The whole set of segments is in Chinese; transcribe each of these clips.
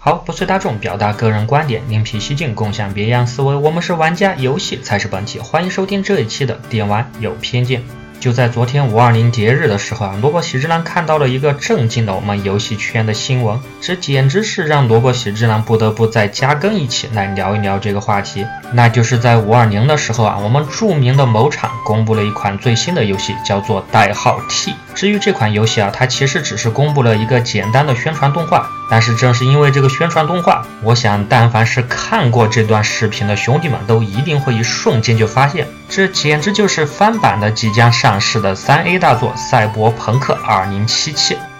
好，不随大众，表达个人观点，另辟蹊径，共享别样思维。我们是玩家，游戏才是本体。欢迎收听这一期的电玩有偏见。就在昨天五二零节日的时候啊，萝卜喜之郎看到了一个震惊的我们游戏圈的新闻，这简直是让萝卜喜之郎不得不再加更一期来聊一聊这个话题。那就是在五二零的时候啊，我们著名的某厂公布了一款最新的游戏，叫做代号 T。至于这款游戏啊，它其实只是公布了一个简单的宣传动画，但是正是因为这个宣传动画，我想但凡是看过这段视频的兄弟们，都一定会一瞬间就发现，这简直就是翻版的即将上市的三 A 大作《赛博朋克2077》。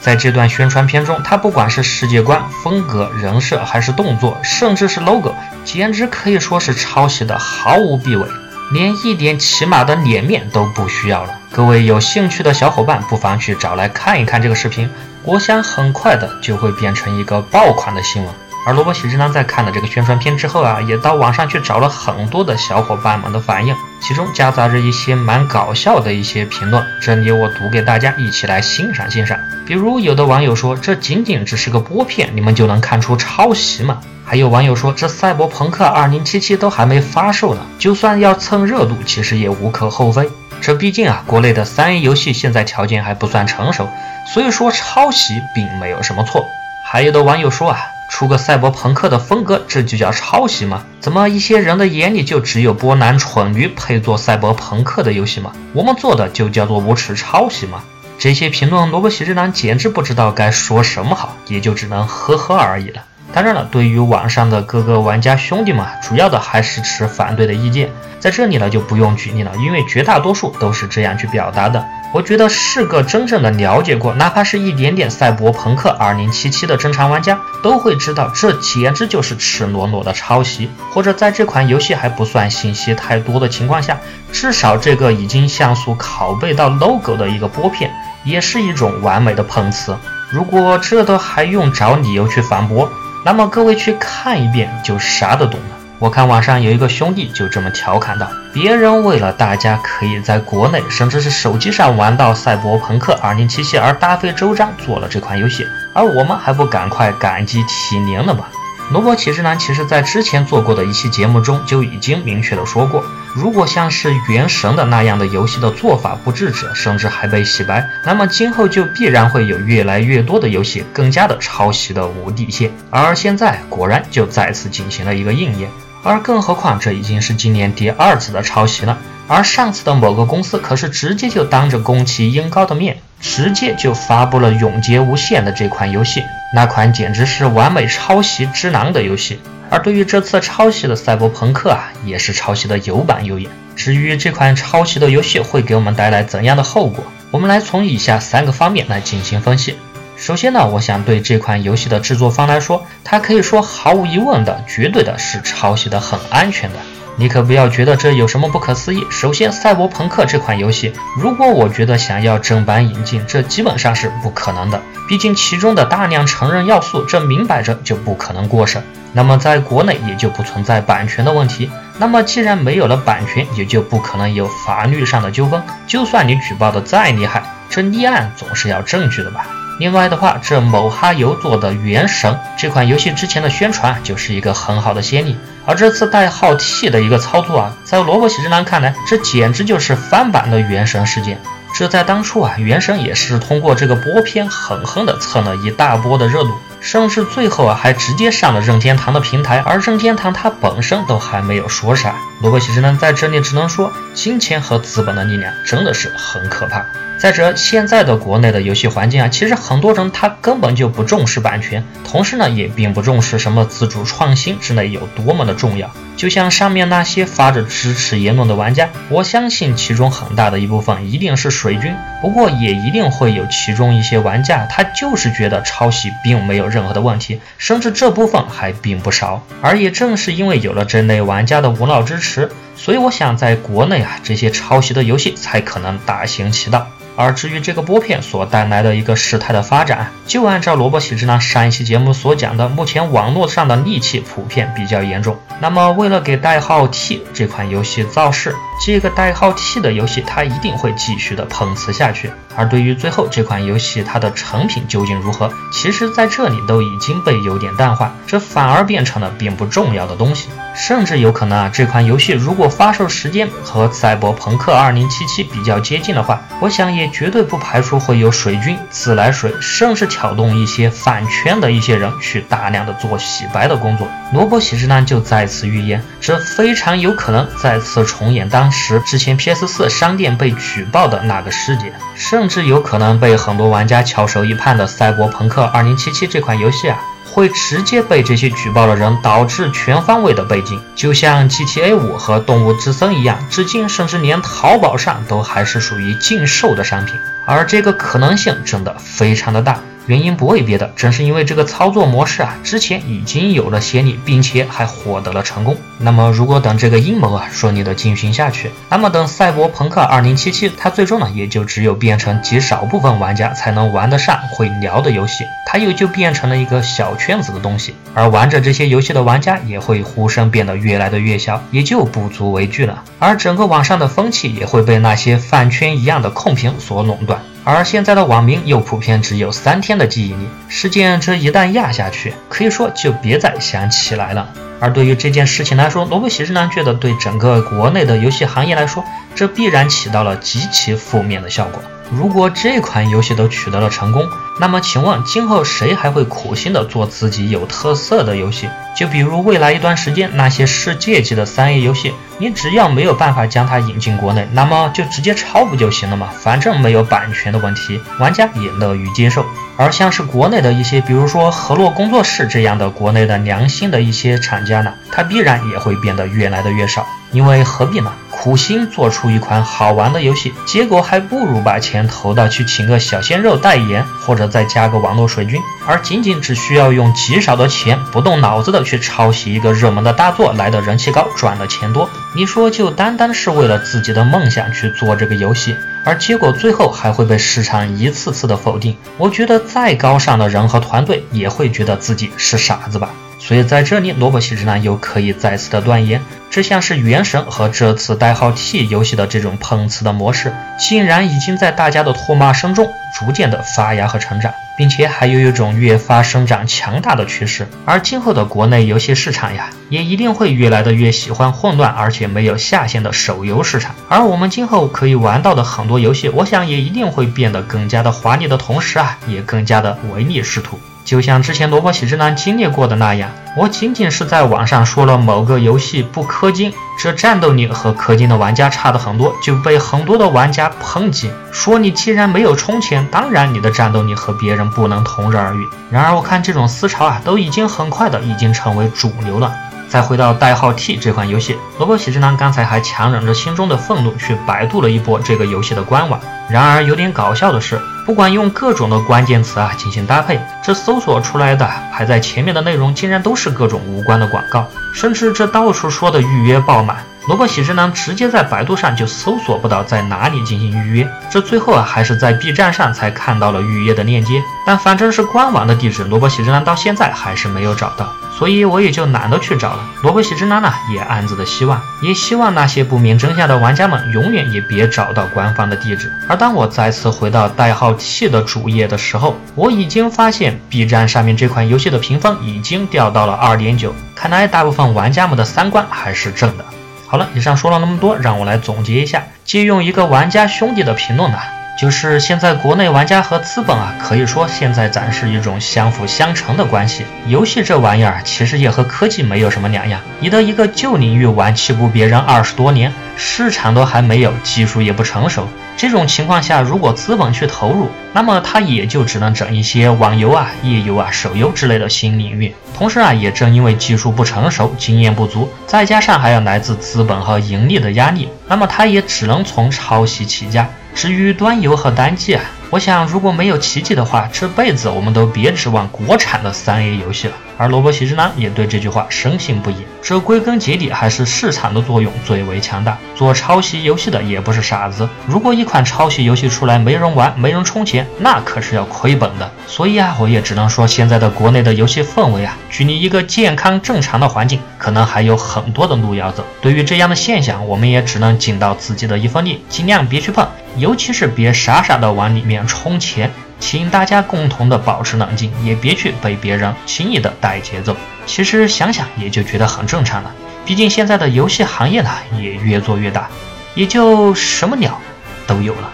在这段宣传片中，它不管是世界观、风格、人设，还是动作，甚至是 logo，简直可以说是抄袭的毫无避讳。连一点起码的脸面都不需要了。各位有兴趣的小伙伴，不妨去找来看一看这个视频，我想很快的就会变成一个爆款的新闻。而萝卜喜之郎在看了这个宣传片之后啊，也到网上去找了很多的小伙伴们的反应，其中夹杂着一些蛮搞笑的一些评论，这里我读给大家一起来欣赏欣赏。比如有的网友说，这仅仅只是个播片，你们就能看出抄袭吗？还有网友说，这赛博朋克2077都还没发售呢，就算要蹭热度，其实也无可厚非。这毕竟啊，国内的三 A 游戏现在条件还不算成熟，所以说抄袭并没有什么错。还有的网友说啊，出个赛博朋克的风格，这就叫抄袭吗？怎么一些人的眼里就只有波兰蠢驴配做赛博朋克的游戏吗？我们做的就叫做无耻抄袭吗？这些评论，萝卜喜之男简直不知道该说什么好，也就只能呵呵而已了。当然了，对于网上的各个玩家兄弟们，主要的还是持反对的意见。在这里呢，就不用举例了，因为绝大多数都是这样去表达的。我觉得是个真正的了解过，哪怕是一点点赛博朋克2077的正常玩家，都会知道这简直就是赤裸裸的抄袭。或者在这款游戏还不算信息太多的情况下，至少这个已经像素拷贝到 logo 的一个拨片，也是一种完美的碰瓷。如果这都还用找理由去反驳？那么各位去看一遍就啥都懂了。我看网上有一个兄弟就这么调侃道：“别人为了大家可以在国内甚至是手机上玩到《赛博朋克2077》而大费周章做了这款游戏，而我们还不赶快感激涕零了吧？”罗伯启之男其实在之前做过的一期节目中就已经明确的说过，如果像是《原神》的那样的游戏的做法不制止，甚至还被洗白，那么今后就必然会有越来越多的游戏更加的抄袭的无底线。而现在果然就再次进行了一个应验，而更何况这已经是今年第二次的抄袭了，而上次的某个公司可是直接就当着宫崎英高的面。直接就发布了《永劫无限》的这款游戏，那款简直是完美抄袭之狼的游戏。而对于这次抄袭的《赛博朋克》啊，也是抄袭的有板有眼。至于这款抄袭的游戏会给我们带来怎样的后果，我们来从以下三个方面来进行分析。首先呢，我想对这款游戏的制作方来说，它可以说毫无疑问的、绝对的是抄袭的很安全的。你可不要觉得这有什么不可思议。首先，《赛博朋克》这款游戏，如果我觉得想要正版引进，这基本上是不可能的。毕竟其中的大量成人要素，这明摆着就不可能过审。那么在国内也就不存在版权的问题。那么既然没有了版权，也就不可能有法律上的纠纷。就算你举报的再厉害，这立案总是要证据的吧？另外的话，这某哈游做的《原神》这款游戏之前的宣传就是一个很好的先例，而这次代号 T 的一个操作啊，在萝卜喜之郎看来，这简直就是翻版的《原神》事件。这在当初啊，《原神》也是通过这个播片狠狠的蹭了一大波的热度，甚至最后啊还直接上了任天堂的平台，而任天堂它本身都还没有说啥。萝卜喜之郎在这里只能说，金钱和资本的力量真的是很可怕。再者，现在的国内的游戏环境啊，其实很多人他根本就不重视版权，同时呢，也并不重视什么自主创新之类有多么的重要。就像上面那些发着支持言论的玩家，我相信其中很大的一部分一定是水军，不过也一定会有其中一些玩家，他就是觉得抄袭并没有任何的问题，甚至这部分还并不少。而也正是因为有了这类玩家的无脑支持。所以我想在国内啊，这些抄袭的游戏才可能大行其道。而至于这个波片所带来的一个事态的发展，就按照萝卜喜之郎上一期节目所讲的，目前网络上的戾气普遍比较严重。那么为了给代号 T 这款游戏造势，这个代号 T 的游戏它一定会继续的碰瓷下去。而对于最后这款游戏它的成品究竟如何，其实在这里都已经被有点淡化，这反而变成了并不重要的东西。甚至有可能啊，这款游戏如果发售时间和赛博朋克2077比较接近的话，我想也绝对不排除会有水军、自来水，甚至挑动一些反圈的一些人去大量的做洗白的工作。萝卜喜之男就再次预言，这非常有可能再次重演当时之前 PS4 商店被举报的那个事件，甚至有可能被很多玩家翘首以盼的赛博朋克2077这款游戏啊。会直接被这些举报的人导致全方位的被禁，就像 GTA 五和动物之森一样，至今甚至连淘宝上都还是属于禁售的商品，而这个可能性真的非常的大。原因不为别的，正是因为这个操作模式啊，之前已经有了先例，并且还获得了成功。那么，如果等这个阴谋啊顺利的进行下去，那么等赛博朋克2077，它最终呢也就只有变成极少部分玩家才能玩得上、会聊的游戏，它又就变成了一个小圈子的东西，而玩着这些游戏的玩家也会呼声变得越来的越小，也就不足为惧了。而整个网上的风气也会被那些饭圈一样的控评所垄断。而现在的网民又普遍只有三天的记忆力，事件这一旦压下去，可以说就别再想起来了。而对于这件事情来说，萝卜喜之男觉得对整个国内的游戏行业来说，这必然起到了极其负面的效果。如果这款游戏都取得了成功，那么请问今后谁还会苦心的做自己有特色的游戏？就比如未来一段时间那些世界级的三 A 游戏，你只要没有办法将它引进国内，那么就直接抄不就行了嘛？反正没有版权的问题，玩家也乐于接受。而像是国内的一些，比如说河洛工作室这样的国内的良心的一些厂家呢，它必然也会变得越来的越少，因为何必呢？苦心做出一款好玩的游戏，结果还不如把钱投到去请个小鲜肉代言，或者再加个网络水军，而仅仅只需要用极少的钱，不动脑子的去抄袭一个热门的大作，来的人气高，赚的钱多。你说就单单是为了自己的梦想去做这个游戏，而结果最后还会被市场一次次的否定，我觉得再高尚的人和团队也会觉得自己是傻子吧。所以在这里，萝卜喜之男又可以再次的断言，这像是原神和这次代号 T 游戏的这种碰瓷的模式，竟然已经在大家的唾骂声中逐渐的发芽和成长，并且还有一种越发生长强大的趋势。而今后的国内游戏市场呀，也一定会越来的越喜欢混乱而且没有下限的手游市场。而我们今后可以玩到的很多游戏，我想也一定会变得更加的华丽的同时啊，也更加的唯利是图。就像之前萝卜喜之男经历过的那样，我仅仅是在网上说了某个游戏不氪金，这战斗力和氪金的玩家差的很多，就被很多的玩家抨击，说你既然没有充钱，当然你的战斗力和别人不能同日而语。然而我看这种思潮啊，都已经很快的已经成为主流了。再回到代号 T 这款游戏，萝卜喜之郎刚才还强忍着心中的愤怒去百度了一波这个游戏的官网。然而有点搞笑的是，不管用各种的关键词啊进行搭配，这搜索出来的排在前面的内容竟然都是各种无关的广告，甚至这到处说的预约爆满，萝卜喜之男直接在百度上就搜索不到在哪里进行预约，这最后啊还是在 B 站上才看到了预约的链接，但反正是官网的地址，萝卜喜之男到现在还是没有找到。所以我也就懒得去找了。萝卜喜之男呢，也暗自的希望，也希望那些不明真相的玩家们永远也别找到官方的地址。而当我再次回到代号 T 的主页的时候，我已经发现 B 站上面这款游戏的评分已经掉到了二点九，看来大部分玩家们的三观还是正的。好了，以上说了那么多，让我来总结一下，借用一个玩家兄弟的评论呢。就是现在国内玩家和资本啊，可以说现在展示一种相辅相成的关系。游戏这玩意儿其实也和科技没有什么两样，你的一个旧领域玩气不别人二十多年，市场都还没有，技术也不成熟。这种情况下，如果资本去投入，那么它也就只能整一些网游啊、页游啊、手游之类的新领域。同时啊，也正因为技术不成熟、经验不足，再加上还有来自资本和盈利的压力，那么它也只能从抄袭起家。至于端游和单机啊，我想如果没有奇迹的话，这辈子我们都别指望国产的三 A 游戏了。而萝卜喜之郎也对这句话深信不疑。这归根结底还是市场的作用最为强大。做抄袭游戏的也不是傻子，如果一款抄袭游戏出来没人玩、没人充钱，那可是要亏本的。所以啊，我也只能说，现在的国内的游戏氛围啊，距离一个健康正常的环境，可能还有很多的路要走。对于这样的现象，我们也只能尽到自己的一份力，尽量别去碰，尤其是别傻傻的往里面充钱。请大家共同的保持冷静，也别去被别人轻易的带节奏。其实想想也就觉得很正常了，毕竟现在的游戏行业呢也越做越大，也就什么鸟都有了。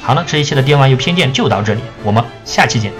好了，这一期的电玩有偏见就到这里，我们下期见。